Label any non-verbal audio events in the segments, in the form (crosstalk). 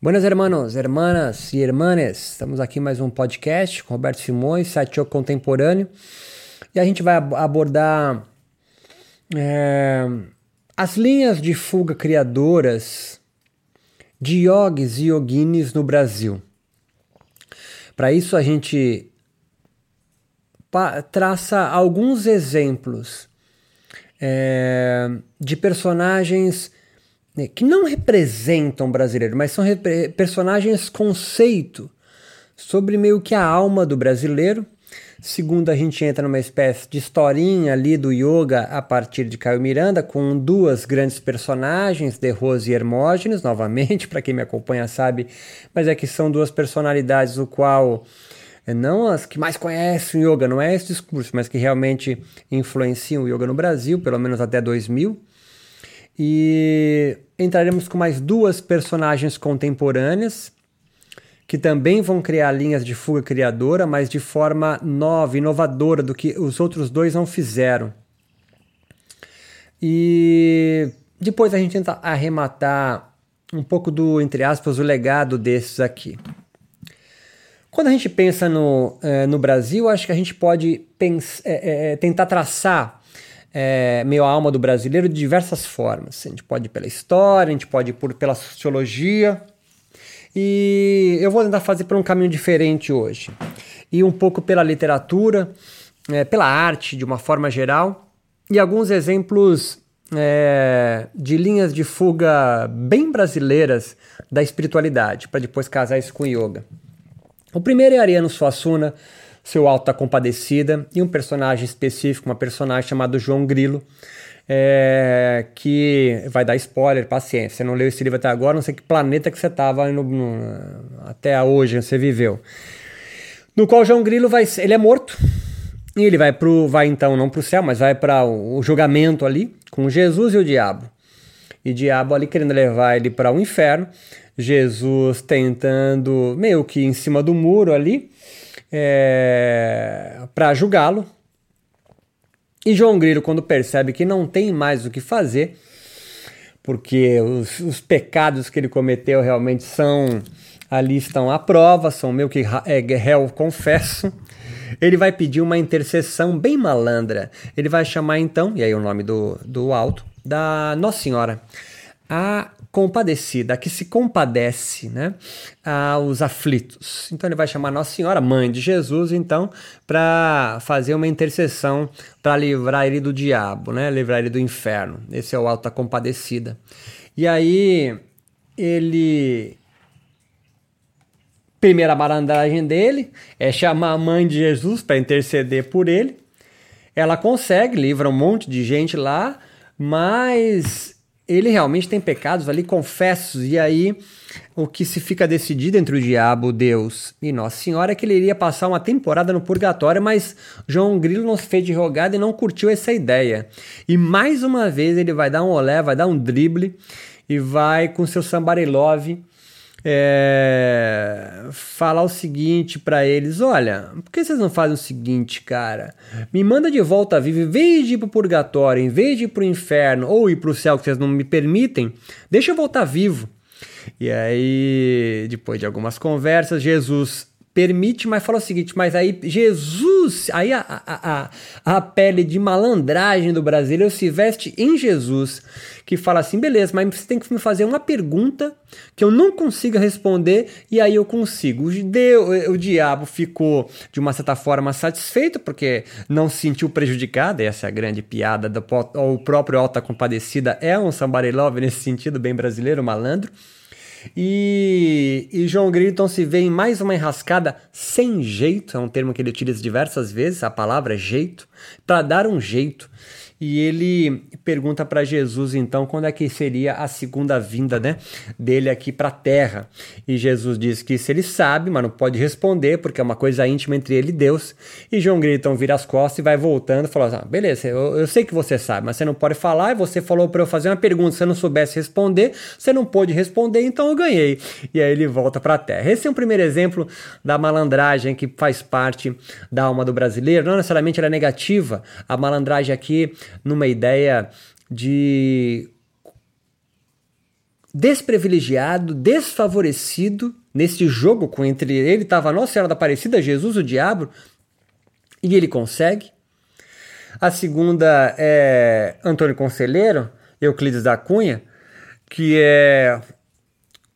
Buenas hermanos, hermanas e hermanes, estamos aqui mais um podcast com Roberto Simões, site contemporâneo, e a gente vai abordar é, as linhas de fuga criadoras de yogis e yoginis no Brasil. Para isso a gente traça alguns exemplos é, de personagens né, que não representam brasileiro, mas são personagens conceito sobre meio que a alma do brasileiro. Segundo, a gente entra numa espécie de historinha ali do yoga a partir de Caio Miranda, com duas grandes personagens, De Rose e Hermógenes, novamente, (laughs) para quem me acompanha sabe, mas é que são duas personalidades o qual é, não as que mais conhecem o yoga, não é esse discurso, mas que realmente influenciam o yoga no Brasil, pelo menos até 2000. E entraremos com mais duas personagens contemporâneas que também vão criar linhas de fuga criadora, mas de forma nova, inovadora do que os outros dois não fizeram. E depois a gente tenta arrematar um pouco do, entre aspas, o legado desses aqui. Quando a gente pensa no, eh, no Brasil, acho que a gente pode pensa, é, é, tentar traçar é, meio a alma do brasileiro de diversas formas. A gente pode ir pela história, a gente pode ir por, pela sociologia. E eu vou tentar fazer por um caminho diferente hoje. E um pouco pela literatura, é, pela arte de uma forma geral. E alguns exemplos é, de linhas de fuga bem brasileiras da espiritualidade, para depois casar isso com yoga. O primeiro é Ariano Suassuna, seu Alta Compadecida, e um personagem específico, uma personagem chamada João Grilo, é, que vai dar spoiler, paciência. Você não leu esse livro até agora, não sei que planeta que você estava até hoje, você viveu. No qual João Grilo vai, ele é morto, e ele vai pro, vai então não para o céu, mas vai para o, o julgamento ali com Jesus e o diabo. E o diabo ali querendo levar ele para o inferno. Jesus tentando meio que em cima do muro ali é, para julgá-lo. E João Grilo, quando percebe que não tem mais o que fazer, porque os, os pecados que ele cometeu realmente são ali estão à prova, são meio que é, réu confesso. Ele vai pedir uma intercessão bem malandra. Ele vai chamar então, e aí o nome do, do alto, da Nossa Senhora a compadecida, que se compadece né, aos aflitos. Então ele vai chamar Nossa Senhora, mãe de Jesus, então, para fazer uma intercessão para livrar ele do diabo, né, livrar ele do inferno. Esse é o alto da compadecida. E aí ele primeira malandragem dele é chamar a mãe de Jesus para interceder por ele. Ela consegue, livra um monte de gente lá, mas ele realmente tem pecados ali confessos, e aí o que se fica decidido entre o diabo, Deus e Nossa Senhora é que ele iria passar uma temporada no purgatório, mas João Grilo não se fez de rogado e não curtiu essa ideia. E mais uma vez ele vai dar um olé, vai dar um drible e vai com seu Sambarilove é, falar o seguinte para eles: olha, por que vocês não fazem o seguinte, cara? Me manda de volta vivo, em vez de ir pro purgatório, em vez de ir pro inferno ou ir pro céu, que vocês não me permitem, deixa eu voltar vivo. E aí, depois de algumas conversas, Jesus permite, mas fala o seguinte: mas aí Jesus, aí a, a, a, pele de malandragem do brasileiro se veste em Jesus, que fala assim: beleza, mas você tem que me fazer uma pergunta que eu não consiga responder e aí eu consigo. O, deu, o diabo ficou, de uma certa forma, satisfeito porque não se sentiu prejudicado, essa é a grande piada. Do, o próprio Alta Compadecida é um somebody love nesse sentido, bem brasileiro, malandro. E, e João Grilton se vê em mais uma enrascada sem jeito, é um termo que ele utiliza diversas vezes, a palavra jeito, para dar um jeito e ele pergunta para Jesus então quando é que seria a segunda vinda né, dele aqui para a terra. E Jesus diz que isso ele sabe, mas não pode responder porque é uma coisa íntima entre ele e Deus. E João Grilo então vira as costas e vai voltando fala assim: ah, beleza, eu, eu sei que você sabe, mas você não pode falar. E você falou para eu fazer uma pergunta, se eu não soubesse responder, você não pôde responder, então eu ganhei. E aí ele volta para a terra. Esse é um primeiro exemplo da malandragem que faz parte da alma do brasileiro. Não necessariamente ela é negativa. A malandragem aqui numa ideia de desprivilegiado, desfavorecido nesse jogo com entre ele estava Nossa Senhora da Aparecida, Jesus, o diabo, e ele consegue. A segunda é Antônio Conselheiro, Euclides da Cunha, que é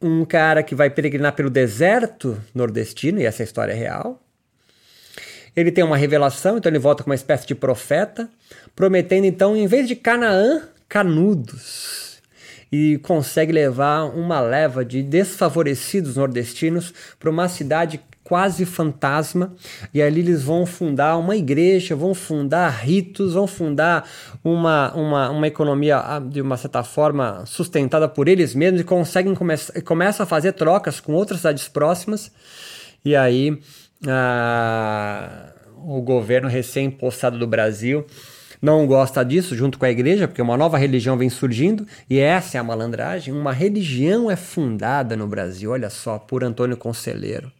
um cara que vai peregrinar pelo deserto nordestino, e essa é história real. Ele tem uma revelação, então ele volta como uma espécie de profeta, prometendo então, em vez de Canaã, Canudos. E consegue levar uma leva de desfavorecidos nordestinos para uma cidade quase fantasma, e ali eles vão fundar uma igreja, vão fundar ritos, vão fundar uma, uma, uma economia ah, de uma certa forma sustentada por eles mesmos e conseguem come começam a fazer trocas com outras cidades próximas, e aí ah, o governo recém-postado do Brasil não gosta disso, junto com a igreja, porque uma nova religião vem surgindo, e essa é a malandragem. Uma religião é fundada no Brasil, olha só, por Antônio Conselheiro.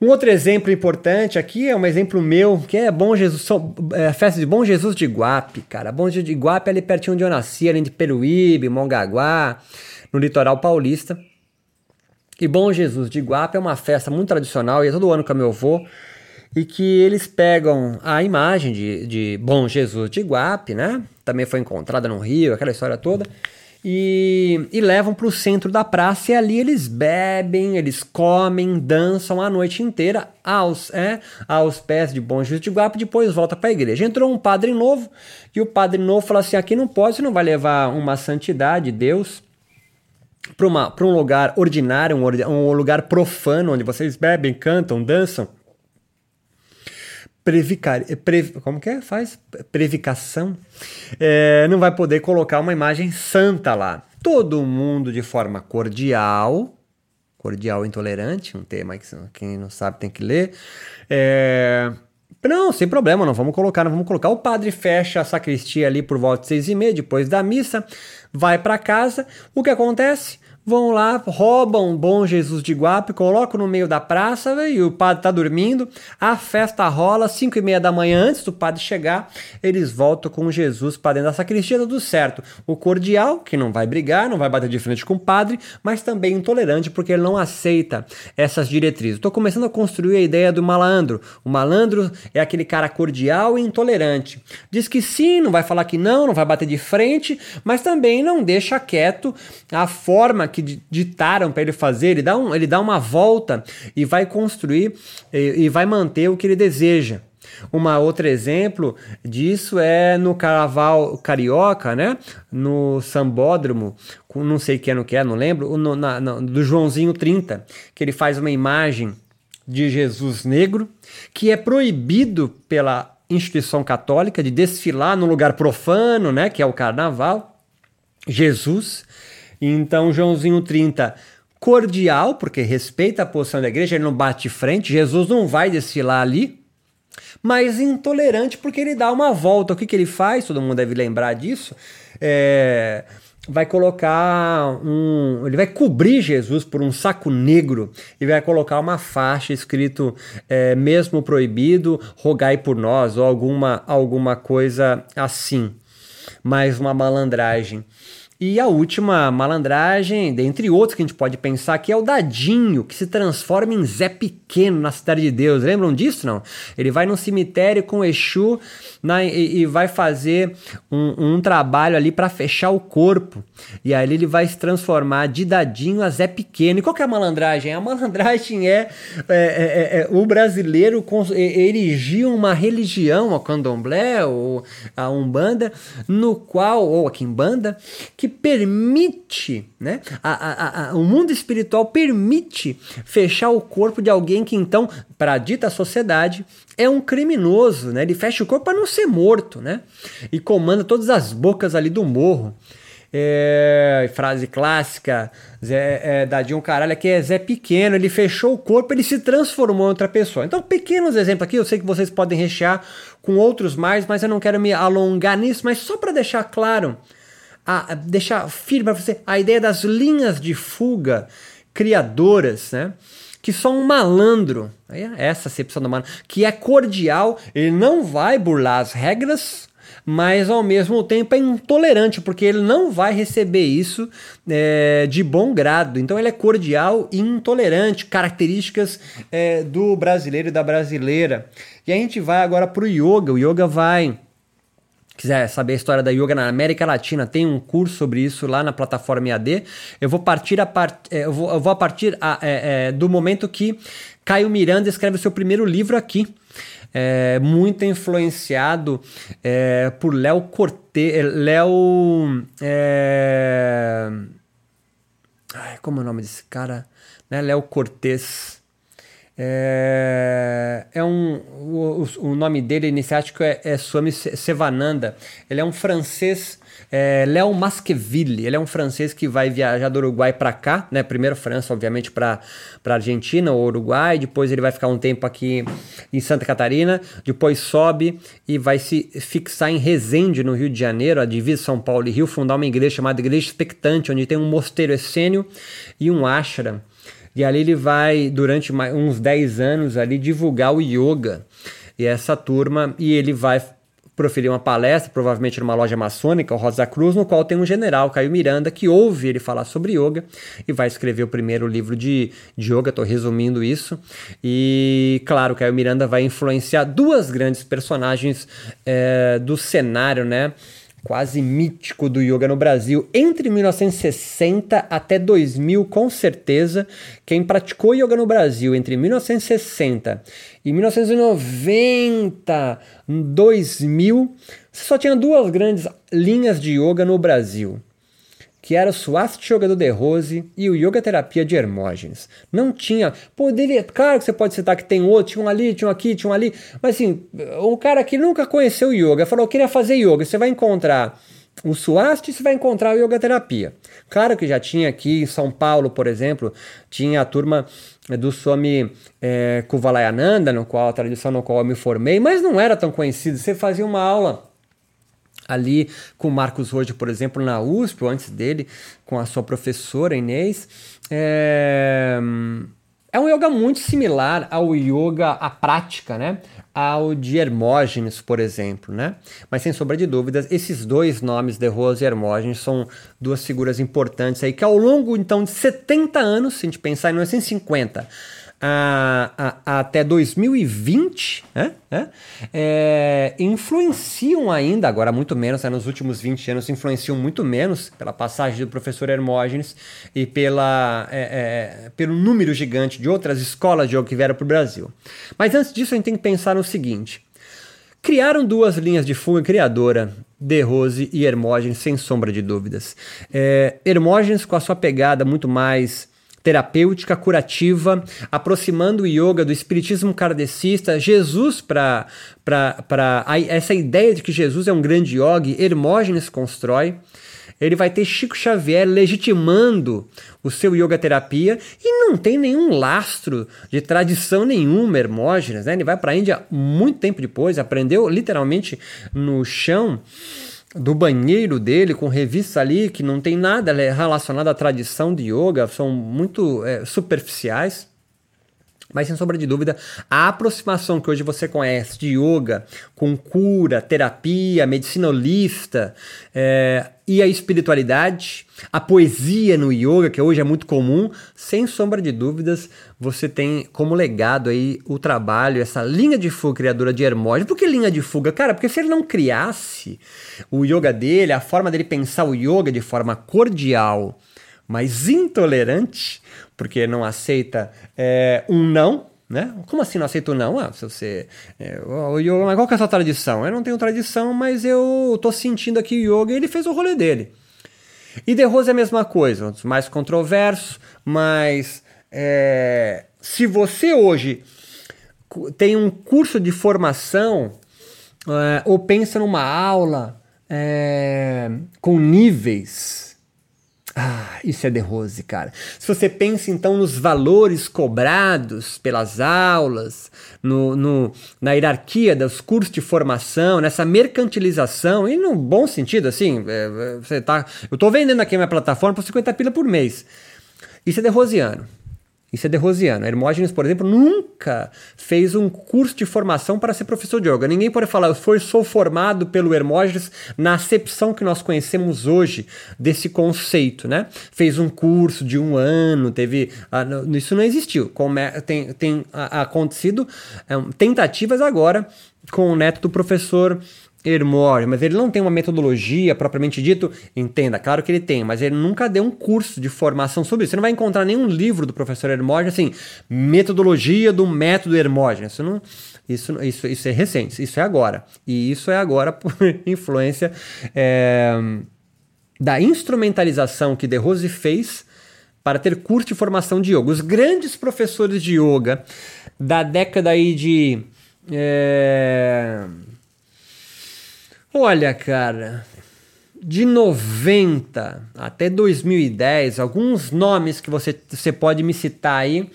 Um outro exemplo importante aqui é um exemplo meu, que é Bom Jesus, é a festa de Bom Jesus de Iguape, cara. Bom Jesus de Iguape é ali pertinho onde eu nasci, ali de Peruíbe, Mongaguá, no litoral paulista. E Bom Jesus de Iguape é uma festa muito tradicional, e é todo ano com meu avô, e que eles pegam a imagem de, de Bom Jesus de Iguape, né? Também foi encontrada no Rio, aquela história toda e, e levam para o centro da praça e ali eles bebem, eles comem, dançam a noite inteira aos, é, aos pés de Bom Jesus de Guapo, depois volta para a igreja. Entrou um padre novo e o padre novo falou assim: aqui não pode, você não vai levar uma santidade, Deus, para um lugar ordinário, um, um lugar profano, onde vocês bebem, cantam, dançam previcar, pre, como que é? Faz previcação, é, não vai poder colocar uma imagem santa lá. Todo mundo de forma cordial, cordial intolerante, um tema que quem não sabe tem que ler. É, não, sem problema, não vamos colocar, não vamos colocar. O padre fecha a sacristia ali por volta de seis e meia, depois da missa, vai para casa. O que acontece? Vão lá, roubam bom Jesus de Guape, colocam no meio da praça e o padre tá dormindo, a festa rola, 5 e meia da manhã antes do padre chegar, eles voltam com Jesus para dentro da sacristia, tudo certo. O cordial, que não vai brigar, não vai bater de frente com o padre, mas também intolerante porque ele não aceita essas diretrizes. Estou começando a construir a ideia do malandro. O malandro é aquele cara cordial e intolerante. Diz que sim, não vai falar que não, não vai bater de frente, mas também não deixa quieto a forma que que ditaram para ele fazer, ele dá, um, ele dá uma volta e vai construir e, e vai manter o que ele deseja. Uma outro exemplo disso é no Carnaval Carioca, né? No Sambódromo, não sei que ano que é, não lembro, no, na, no, do Joãozinho 30, que ele faz uma imagem de Jesus negro, que é proibido pela instituição católica de desfilar num lugar profano, né? Que é o Carnaval. Jesus então, Joãozinho 30, cordial, porque respeita a posição da igreja, ele não bate frente, Jesus não vai desfilar ali, mas intolerante porque ele dá uma volta. O que, que ele faz? Todo mundo deve lembrar disso. É, vai colocar um. Ele vai cobrir Jesus por um saco negro e vai colocar uma faixa escrito é, mesmo proibido, rogai por nós, ou alguma, alguma coisa assim. Mais uma malandragem. E a última malandragem, dentre outros que a gente pode pensar aqui, é o Dadinho, que se transforma em Zé Pequeno na Cidade de Deus. Lembram disso, não? Ele vai no cemitério com Exu na, e, e, vai fazer um, um trabalho ali para fechar o corpo. E aí ele vai se transformar de Dadinho a Zé Pequeno. E qual que é a malandragem? A malandragem é, é, é, é o brasileiro erigir uma religião, a candomblé ou a umbanda, no qual, ou a quimbanda, que que permite, né? A, a, a, o mundo espiritual permite fechar o corpo de alguém que, então, para a dita sociedade, é um criminoso, né? Ele fecha o corpo para não ser morto, né? E comanda todas as bocas ali do morro. É, frase clássica, Zé, é, Dadinho Caralho, aqui é Zé Pequeno, ele fechou o corpo, ele se transformou em outra pessoa. Então, pequenos exemplos aqui, eu sei que vocês podem rechear com outros mais, mas eu não quero me alongar nisso, mas só para deixar claro a, a deixar firme para você a ideia das linhas de fuga criadoras, né? Que só um malandro, é essa acepção do malandro, que é cordial, ele não vai burlar as regras, mas ao mesmo tempo é intolerante, porque ele não vai receber isso é, de bom grado. Então ele é cordial e intolerante, características é, do brasileiro e da brasileira. E a gente vai agora para o yoga. O yoga vai quiser saber a história da yoga na América Latina, tem um curso sobre isso lá na plataforma EAD. Eu vou partir a, part... É, eu vou, eu vou a partir a, é, é, do momento que Caio Miranda escreve o seu primeiro livro aqui. É, muito influenciado é, por Léo Cortez. É, Léo. Como é o nome desse cara? Né? Léo Cortez. É, é um, o, o, nome dele iniciático é, é Swami Sevananda. Ele é um francês, é, Léo Masqueville. Ele é um francês que vai viajar do Uruguai para cá, né? Primeiro França, obviamente, para Argentina ou Uruguai. Depois ele vai ficar um tempo aqui em Santa Catarina. Depois sobe e vai se fixar em Resende, no Rio de Janeiro, a divisa São Paulo e Rio, fundar uma igreja chamada Igreja Expectante, onde tem um mosteiro essênio e um ashram. E ali ele vai, durante uns 10 anos, ali divulgar o yoga. E essa turma, e ele vai proferir uma palestra, provavelmente numa loja maçônica, o Rosa Cruz, no qual tem um general, Caio Miranda, que ouve ele falar sobre yoga e vai escrever o primeiro livro de, de yoga, estou resumindo isso. E, claro, Caio Miranda vai influenciar duas grandes personagens é, do cenário, né? Quase mítico do yoga no Brasil entre 1960 até 2000, com certeza. Quem praticou yoga no Brasil entre 1960 e 1990, 2000, só tinha duas grandes linhas de yoga no Brasil que era o Swast Yoga do De Rose e o Yoga Terapia de Hermógenes. Não tinha. Poderia. Claro que você pode citar que tem outro, tinha um ali, tinha um aqui, tinha um ali. Mas assim, um cara que nunca conheceu yoga falou: eu queria fazer yoga. Você vai encontrar o Swast e você vai encontrar o Yoga Terapia. Claro que já tinha aqui em São Paulo, por exemplo, tinha a turma do Swami é, Kuvalayananda, no qual a tradição no qual eu me formei, mas não era tão conhecido. Você fazia uma aula ali com Marcos hoje, por exemplo, na USP, ou antes dele, com a sua professora Inês. É, é um yoga muito similar ao yoga, a prática, né? Ao de Hermógenes, por exemplo, né? Mas sem sombra de dúvidas, esses dois nomes, De Rose e Hermógenes, são duas figuras importantes aí que ao longo, então, de 70 anos, se a gente pensar em 1950 a, a, até 2020 né, né, é, influenciam ainda, agora muito menos, né, nos últimos 20 anos influenciam muito menos pela passagem do professor Hermógenes e pela, é, é, pelo número gigante de outras escolas de yoga que vieram para o Brasil. Mas antes disso, a gente tem que pensar no seguinte. Criaram duas linhas de fuga criadora, De Rose e Hermógenes, sem sombra de dúvidas. É, Hermógenes, com a sua pegada muito mais terapêutica curativa, aproximando o yoga do espiritismo kardecista, Jesus para essa ideia de que Jesus é um grande yogi, Hermógenes constrói. Ele vai ter Chico Xavier legitimando o seu yoga terapia e não tem nenhum lastro de tradição nenhuma, Hermógenes. Né? Ele vai para a Índia muito tempo depois, aprendeu literalmente no chão do banheiro dele, com revistas ali que não tem nada relacionado à tradição de yoga, são muito é, superficiais. Mas sem sombra de dúvida, a aproximação que hoje você conhece de yoga com cura, terapia, medicina holista é, e a espiritualidade, a poesia no yoga, que hoje é muito comum, sem sombra de dúvidas, você tem como legado aí o trabalho, essa linha de fuga criadora de Hermógenes. Por que linha de fuga? Cara, porque se ele não criasse o yoga dele, a forma dele pensar o yoga de forma cordial, mas intolerante, porque não aceita é, um não, né? Como assim não aceita um não? Ah, se você. É, o yoga, mas qual que é a sua tradição? Eu não tenho tradição, mas eu tô sentindo aqui o yoga e ele fez o rolê dele. E De Rose é a mesma coisa, mais controversos, mas é, se você hoje tem um curso de formação é, ou pensa numa aula é, com níveis ah, isso é de Rose, cara. Se você pensa então nos valores cobrados pelas aulas, no, no, na hierarquia dos cursos de formação, nessa mercantilização, e no bom sentido, assim, é, é você tá. Eu tô vendendo aqui a minha plataforma por 50 pila por mês. Isso é de Rosiano. Isso é derrosiano. Hermógenes, por exemplo, nunca fez um curso de formação para ser professor de yoga. Ninguém pode falar, eu sou, formado pelo Hermógenes na acepção que nós conhecemos hoje desse conceito, né? Fez um curso de um ano, teve. Uh, isso não existiu. Tem tem acontecido um, tentativas agora com o neto do professor Hermógenes, mas ele não tem uma metodologia propriamente dito, entenda, claro que ele tem, mas ele nunca deu um curso de formação sobre isso. Você não vai encontrar nenhum livro do professor Hermógenes assim, metodologia do método Hermógenes. Isso isso, isso, isso é recente, isso é agora. E isso é agora por (laughs) influência é, da instrumentalização que De Rose fez para ter curso de formação de yoga. Os grandes professores de yoga da década aí de. É, Olha, cara, de 90 até 2010, alguns nomes que você, você pode me citar aí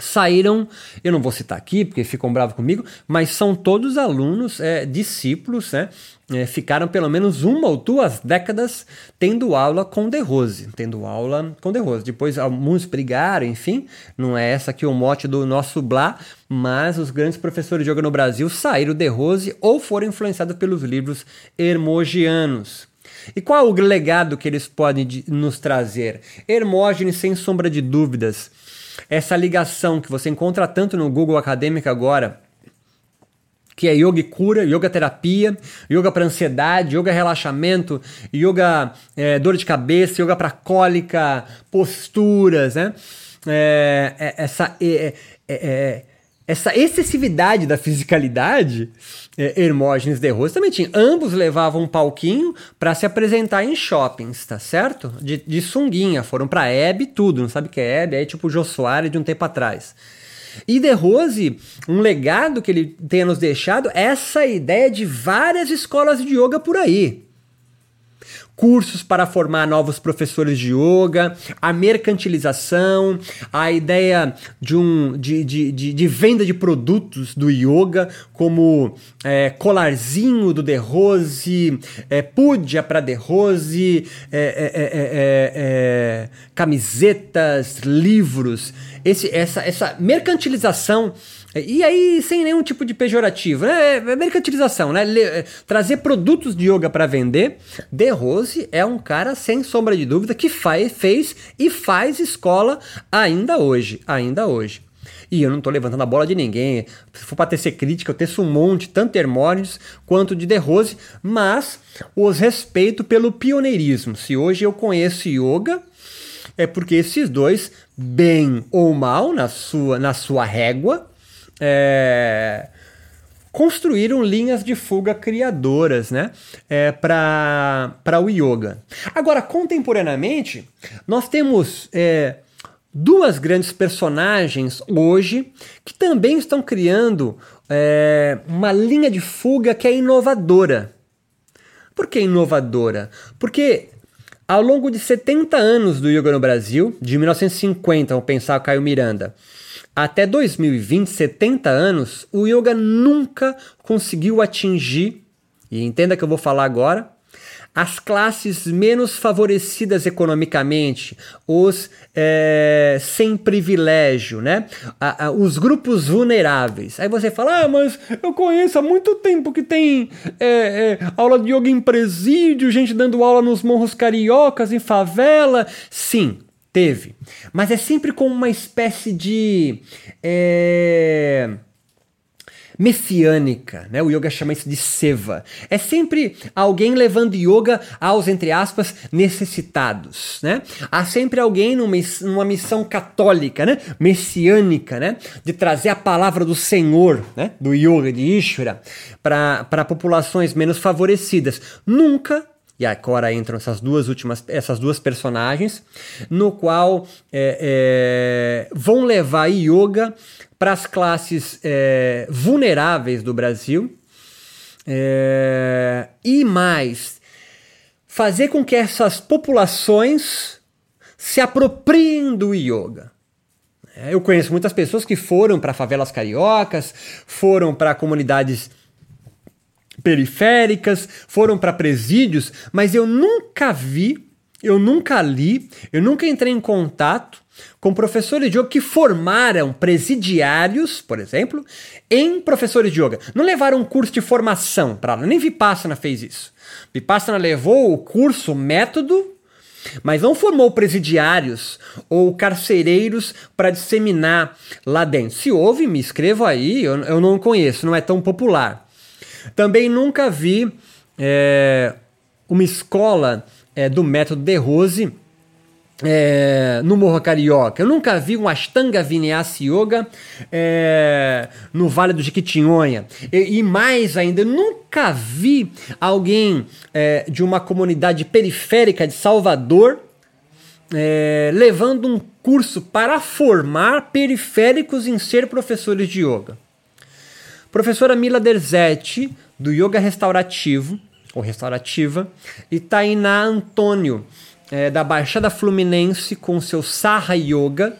saíram, eu não vou citar aqui porque ficam bravos comigo, mas são todos alunos, é, discípulos, né? É, ficaram pelo menos uma ou duas décadas tendo aula com De Rose, tendo aula com De Rose. Depois alguns brigaram, enfim, não é essa aqui o mote do nosso Blá, mas os grandes professores de yoga no Brasil saíram De Rose ou foram influenciados pelos livros hermogianos. E qual o legado que eles podem nos trazer? Hermógenes, sem sombra de dúvidas, essa ligação que você encontra tanto no Google Acadêmico agora, que é yoga e cura, yoga terapia, yoga para ansiedade, yoga relaxamento, yoga é, dor de cabeça, yoga para cólica, posturas, né? É, é, essa, é, é, é, essa excessividade da fisicalidade é, Hermógenes de Rose também tinha. Ambos levavam um palquinho para se apresentar em shoppings, tá certo? De, de sunguinha, foram para Hebe tudo, não sabe o que é Hebe? É tipo o Jô Soares de um tempo atrás. E De Rose, um legado que ele tenha nos deixado, é essa ideia de várias escolas de yoga por aí cursos para formar novos professores de yoga, a mercantilização, a ideia de, um, de, de, de, de venda de produtos do yoga, como é, colarzinho do De Rose, é, para De Rose, é, é, é, é, camisetas, livros. Esse, essa, essa mercantilização e aí, sem nenhum tipo de pejorativo, né? É mercantilização, né? É, trazer produtos de yoga para vender. De Rose é um cara, sem sombra de dúvida, que faz, fez e faz escola ainda hoje. Ainda hoje. E eu não estou levantando a bola de ninguém. Se for para tecer crítica, eu teço um monte, tanto Hermógenes quanto de De Rose, mas os respeito pelo pioneirismo. Se hoje eu conheço yoga, é porque esses dois, bem ou mal na sua, na sua régua, é, construíram linhas de fuga criadoras né, é, para o yoga. Agora, contemporaneamente, nós temos é, duas grandes personagens hoje que também estão criando é, uma linha de fuga que é inovadora. Por que inovadora? Porque ao longo de 70 anos do yoga no Brasil, de 1950, vamos pensar o Caio Miranda, até 2020, 70 anos, o yoga nunca conseguiu atingir, e entenda que eu vou falar agora, as classes menos favorecidas economicamente, os é, sem privilégio, né? A, a, os grupos vulneráveis. Aí você fala, ah, mas eu conheço há muito tempo que tem é, é, aula de yoga em presídio, gente dando aula nos morros cariocas, em favela. Sim, Teve. Mas é sempre com uma espécie de. É, messiânica, né? O yoga chama isso de seva. É sempre alguém levando yoga aos, entre aspas, necessitados, né? Há sempre alguém numa, numa missão católica, né? Messiânica, né? De trazer a palavra do Senhor, né? Do yoga, de Ishvara, para populações menos favorecidas. Nunca e agora entram essas duas últimas, essas duas personagens, no qual é, é, vão levar yoga para as classes é, vulneráveis do Brasil é, e mais fazer com que essas populações se apropriem do yoga. É, eu conheço muitas pessoas que foram para favelas cariocas, foram para comunidades periféricas, foram para presídios, mas eu nunca vi eu nunca li, eu nunca entrei em contato com professores de yoga que formaram presidiários, por exemplo, em professores de yoga. Não levaram um curso de formação para lá, nem Vipassana fez isso. Vipassana levou o curso, o método, mas não formou presidiários ou carcereiros para disseminar lá dentro. Se houve, me escrevo aí, eu, eu não conheço, não é tão popular. Também nunca vi é, uma escola é, do método de Rose é, no Morro Carioca. Eu nunca vi um Ashtanga Vinyasa Yoga é, no Vale do Jequitinhonha. E, e, mais ainda, eu nunca vi alguém é, de uma comunidade periférica de Salvador é, levando um curso para formar periféricos em ser professores de yoga. Professora Mila Derzetti, do Yoga Restaurativo, ou Restaurativa, e Tainá Antônio, é, da Baixada Fluminense com seu Sarra Yoga.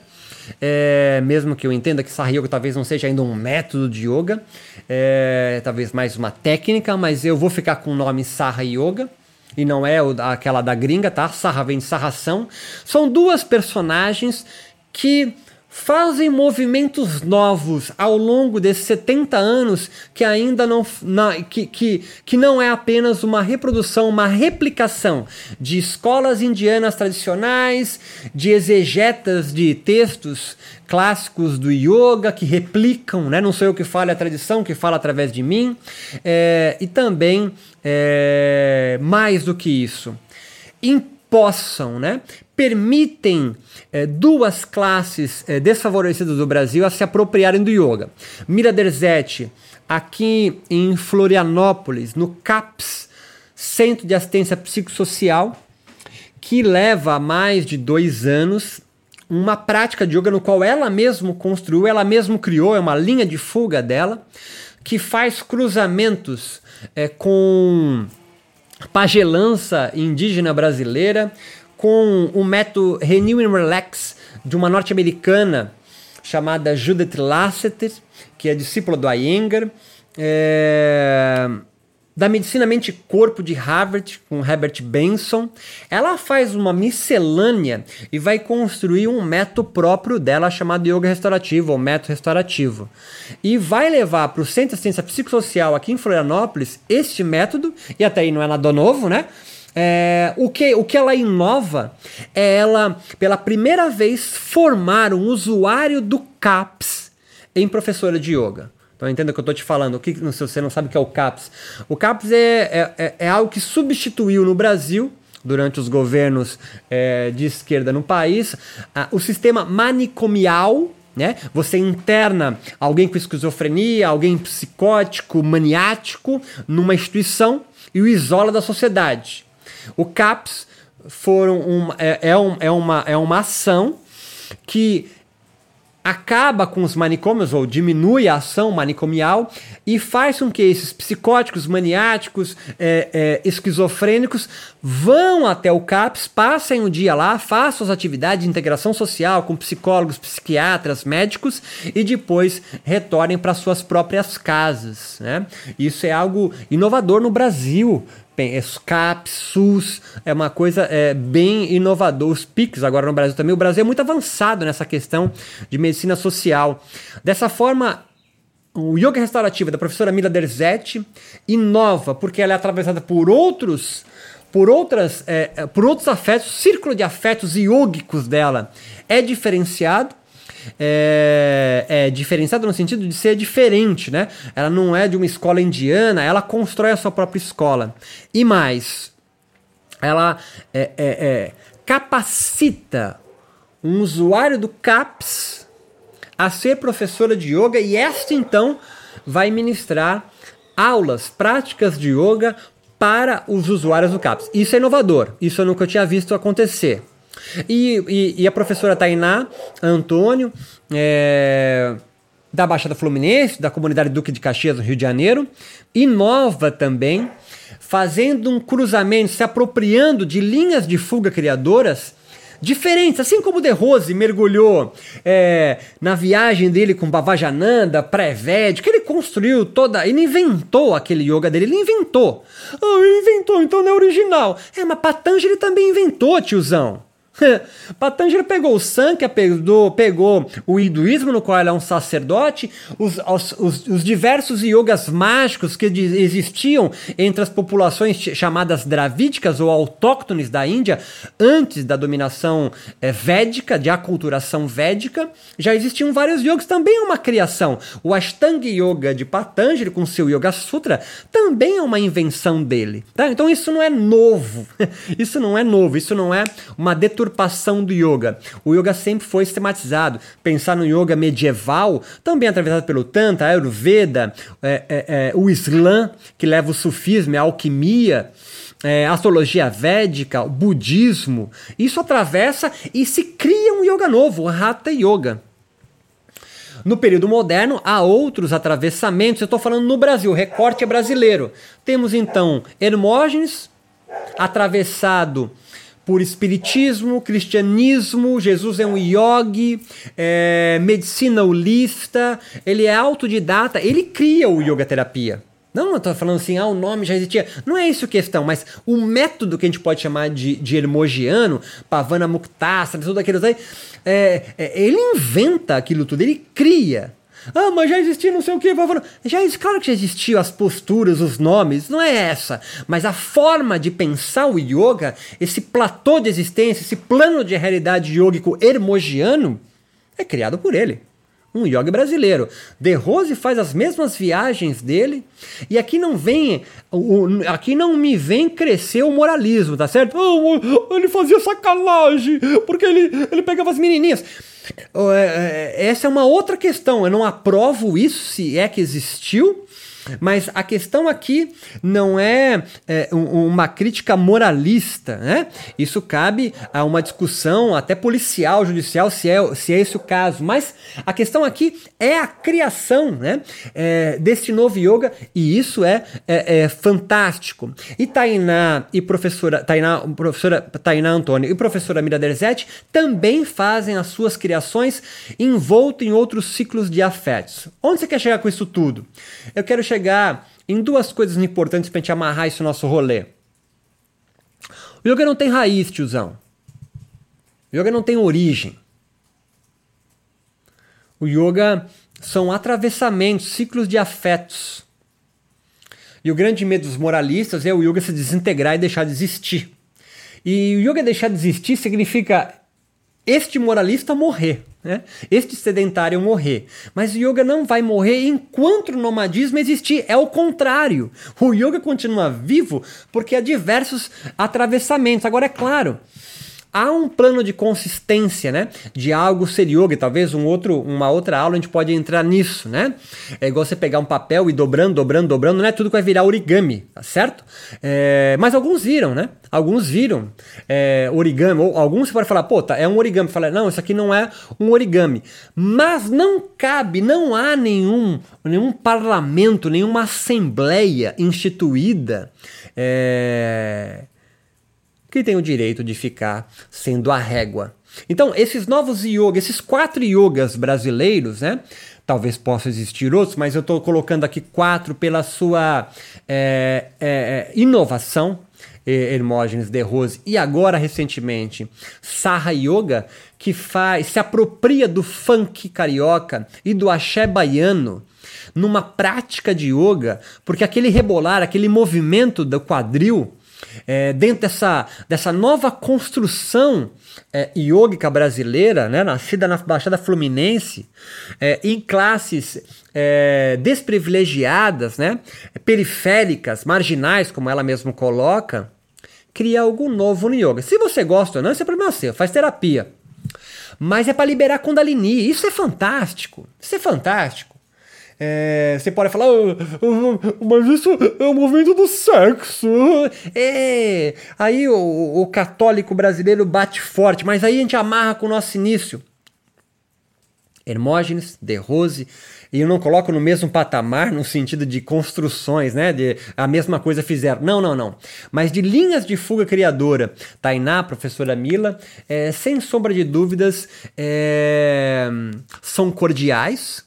É, mesmo que eu entenda que Sarra Yoga talvez não seja ainda um método de yoga, é, talvez mais uma técnica, mas eu vou ficar com o nome Sarra Yoga e não é aquela da gringa, tá? Sarra vem de sarração. São duas personagens que fazem movimentos novos ao longo desses 70 anos que ainda não, na, que, que, que não é apenas uma reprodução, uma replicação de escolas indianas tradicionais, de exegetas de textos clássicos do yoga que replicam, né? não sou eu que falo, é a tradição que fala através de mim, é, e também é, mais do que isso, impossam, né? permitem é, duas classes é, desfavorecidas do Brasil a se apropriarem do yoga. Mira Derzetti, aqui em Florianópolis, no CAPS, Centro de Assistência Psicossocial, que leva mais de dois anos uma prática de yoga no qual ela mesma construiu, ela mesma criou, é uma linha de fuga dela, que faz cruzamentos é, com pagelança indígena brasileira, com o método Renew and Relax de uma norte-americana chamada Judith Lasseter, que é discípula do Iyengar, é, da Medicina Mente Corpo de Harvard, com Herbert Benson. Ela faz uma miscelânea e vai construir um método próprio dela chamado Yoga Restaurativo, ou Método Restaurativo. E vai levar para o Centro de Assistência Psicossocial aqui em Florianópolis este método, e até aí não é nada novo, né? É, o, que, o que ela inova é ela, pela primeira vez, formar um usuário do CAPS em professora de yoga. Então entenda o que eu estou te falando. O que, se você não sabe o que é o CAPS. O CAPS é, é, é algo que substituiu no Brasil durante os governos é, de esquerda no país, o sistema manicomial. Né? Você interna alguém com esquizofrenia, alguém psicótico, maniático, numa instituição e o isola da sociedade. O CAPS foram é, é, um, é, uma, é uma ação que acaba com os manicômios ou diminui a ação manicomial e faz com que esses psicóticos, maniáticos, é, é, esquizofrênicos vão até o CAPS, passem um dia lá, façam as atividades de integração social com psicólogos, psiquiatras, médicos e depois retornem para suas próprias casas. Né? Isso é algo inovador no Brasil. SCAP, SUS, é uma coisa é, bem inovadora. Os PICs agora no Brasil também. O Brasil é muito avançado nessa questão de medicina social. Dessa forma, o yoga restaurativo da professora Mila Derzetti inova porque ela é atravessada por outros por outras é, é por outros afetos, o círculo de afetos yogicos dela é diferenciado é, é diferenciada no sentido de ser diferente, né? Ela não é de uma escola indiana, ela constrói a sua própria escola. E mais, ela é, é, é capacita um usuário do CAPS a ser professora de yoga e esta então vai ministrar aulas práticas de yoga para os usuários do CAPS. Isso é inovador, isso eu nunca tinha visto acontecer. E, e, e a professora Tainá Antônio, é, da Baixada Fluminense, da comunidade Duque de Caxias, no Rio de Janeiro, inova também, fazendo um cruzamento, se apropriando de linhas de fuga criadoras diferentes, assim como De Rose mergulhou é, na viagem dele com Bavajananda, pré-védico, ele construiu toda, ele inventou aquele yoga dele, ele inventou. Ah, ele inventou, então não é original. É, mas Patanjali também inventou, tiozão. (laughs) Patanjali pegou o Sankhya, pegou, pegou o hinduísmo, no qual ele é um sacerdote, os, os, os, os diversos yogas mágicos que existiam entre as populações chamadas dravídicas ou autóctones da Índia, antes da dominação é, védica, de aculturação védica, já existiam vários yogas, também é uma criação. O Ashtanga Yoga de Patanjali, com seu Yoga Sutra, também é uma invenção dele. Tá? Então isso não é novo, (laughs) isso não é novo, isso não é uma deturpação deturpação do yoga. O yoga sempre foi sistematizado. Pensar no yoga medieval, também atravessado pelo Tantra, Ayurveda, é, é, é, o Islã, que leva o sufismo, a alquimia. É, astrologia védica, o budismo, isso atravessa e se cria um yoga novo, o Hatha Yoga. No período moderno, há outros atravessamentos. Eu estou falando no Brasil, o recorte é brasileiro. Temos então Hermógenes, atravessado por espiritismo, cristianismo, Jesus é um yogi, é, medicina holista, ele é autodidata, ele cria o yoga terapia. Não, eu tô falando assim, ah, o nome já existia. Não é isso a questão, mas o método que a gente pode chamar de, de hermogiano, Pavana Muktasana, tudo aquilo aí, é, é, ele inventa aquilo tudo, ele cria. Ah, mas já existia não sei o que. Já, claro que já existiam as posturas, os nomes, não é essa. Mas a forma de pensar o yoga, esse platô de existência, esse plano de realidade yógico hermogiano, é criado por ele. Um yoga brasileiro. De Rose faz as mesmas viagens dele. E aqui não vem. Aqui não me vem crescer o moralismo, tá certo? Oh, ele fazia sacanagem, porque ele, ele pegava as menininhas. É, é, essa é uma outra questão. Eu não aprovo isso, se é que existiu. Mas a questão aqui não é, é uma crítica moralista, né? Isso cabe a uma discussão até policial, judicial, se é, se é esse o caso. Mas a questão aqui é a criação né? É, desse novo yoga e isso é, é, é, fantástico. E Tainá e professora Tainá, professora Tainá Antônio e professora Mira Derzetti também fazem as suas criações envolto em outros ciclos de afetos. Onde você quer chegar com isso tudo? Eu quero chegar em duas coisas importantes para gente amarrar esse nosso rolê. O yoga não tem raiz, tiozão. O yoga não tem origem. O yoga são atravessamentos, ciclos de afetos. E o grande medo dos moralistas é o yoga se desintegrar e deixar de existir. E o yoga deixar de existir significa este moralista morrer. Né? Este sedentário morrer. Mas o yoga não vai morrer enquanto o nomadismo existir. É o contrário. O yoga continua vivo porque há diversos atravessamentos. Agora, é claro, há um plano de consistência, né? De algo ser yoga, talvez um outro, uma outra aula a gente pode entrar nisso, né? É igual você pegar um papel e dobrando, dobrando, dobrando, não é tudo que vai virar origami, tá certo? É, mas alguns viram, né? Alguns viram é, origami, ou alguns você pode falar, pô, tá, é um origami. Fala, não, isso aqui não é um origami. Mas não cabe, não há nenhum, nenhum parlamento, nenhuma assembleia instituída. É, que tem o direito de ficar sendo a régua. Então, esses novos yogas, esses quatro yogas brasileiros, né? Talvez possa existir outros, mas eu estou colocando aqui quatro pela sua é, é, inovação. Hermógenes de Rose e agora recentemente Sarra Yoga, que faz, se apropria do funk carioca e do axé baiano numa prática de yoga, porque aquele rebolar, aquele movimento do quadril é, dentro dessa, dessa nova construção é, brasileira, né, nascida na Baixada Fluminense, é, em classes é, desprivilegiadas, né, periféricas, marginais, como ela mesma coloca, cria algo novo no yoga. Se você gosta ou não, esse é problema seu, faz terapia. Mas é para liberar Kundalini, isso é fantástico, isso é fantástico. É, você pode falar, oh, mas isso é o movimento do sexo. É, aí o, o católico brasileiro bate forte, mas aí a gente amarra com o nosso início. Hermógenes, De Rose, e eu não coloco no mesmo patamar no sentido de construções, né? De a mesma coisa fizeram. Não, não, não. Mas de linhas de fuga criadora, Tainá, professora Mila, é, sem sombra de dúvidas, é, são cordiais,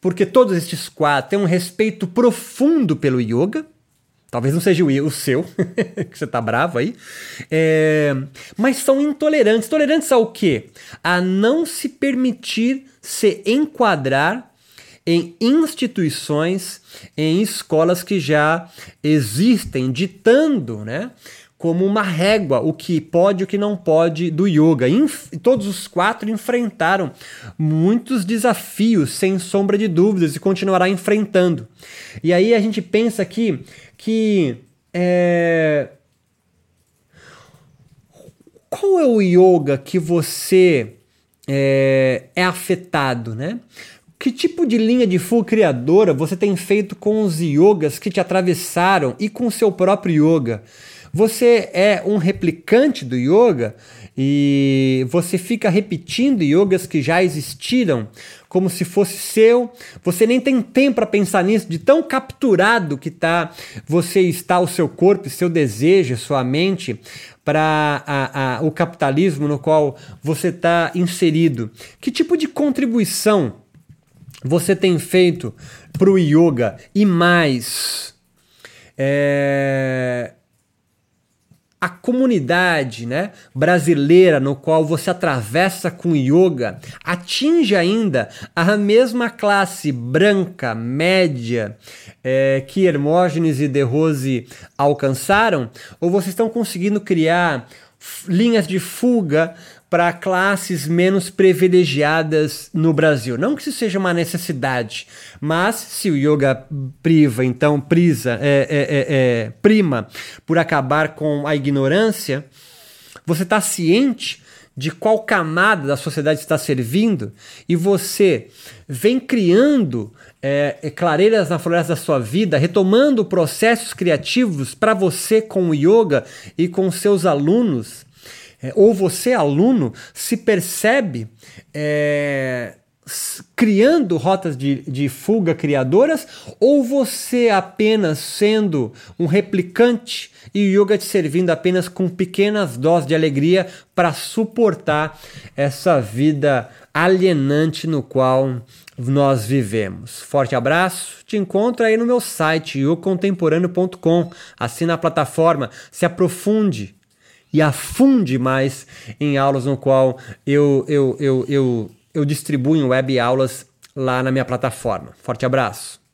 porque todos estes quatro têm um respeito profundo pelo yoga. Talvez não seja o, seu, (laughs) que você tá bravo aí. É, mas são intolerantes. Tolerantes ao quê? A não se permitir se enquadrar em instituições, em escolas que já existem, ditando, né? Como uma régua, o que pode e o que não pode do yoga. Todos os quatro enfrentaram muitos desafios, sem sombra de dúvidas, e continuará enfrentando. E aí a gente pensa aqui que. É... Qual é o yoga que você é, é afetado, né? Que tipo de linha de full criadora você tem feito com os yogas que te atravessaram e com o seu próprio yoga? Você é um replicante do yoga e você fica repetindo yogas que já existiram como se fosse seu. Você nem tem tempo para pensar nisso, de tão capturado que tá você está o seu corpo, seu desejo, sua mente para o capitalismo no qual você está inserido. Que tipo de contribuição você tem feito para o yoga e mais? É, a comunidade né, brasileira no qual você atravessa com yoga atinge ainda a mesma classe branca, média, é, que Hermógenes e De Rose alcançaram? Ou vocês estão conseguindo criar linhas de fuga para classes menos privilegiadas no Brasil. Não que isso seja uma necessidade, mas se o yoga priva, então prisa, é, é, é, é prima por acabar com a ignorância, você está ciente de qual camada da sociedade está servindo e você vem criando é, é clareiras na floresta da sua vida, retomando processos criativos para você com o yoga e com seus alunos é, ou você, aluno, se percebe é, criando rotas de, de fuga criadoras, ou você apenas sendo um replicante e o yoga te servindo apenas com pequenas doses de alegria para suportar essa vida alienante no qual nós vivemos. Forte abraço, te encontro aí no meu site, yocontemporâneo.com. Assina a plataforma, se aprofunde e afunde mais em aulas no qual eu, eu, eu, eu, eu distribuo em web aulas lá na minha plataforma. Forte abraço!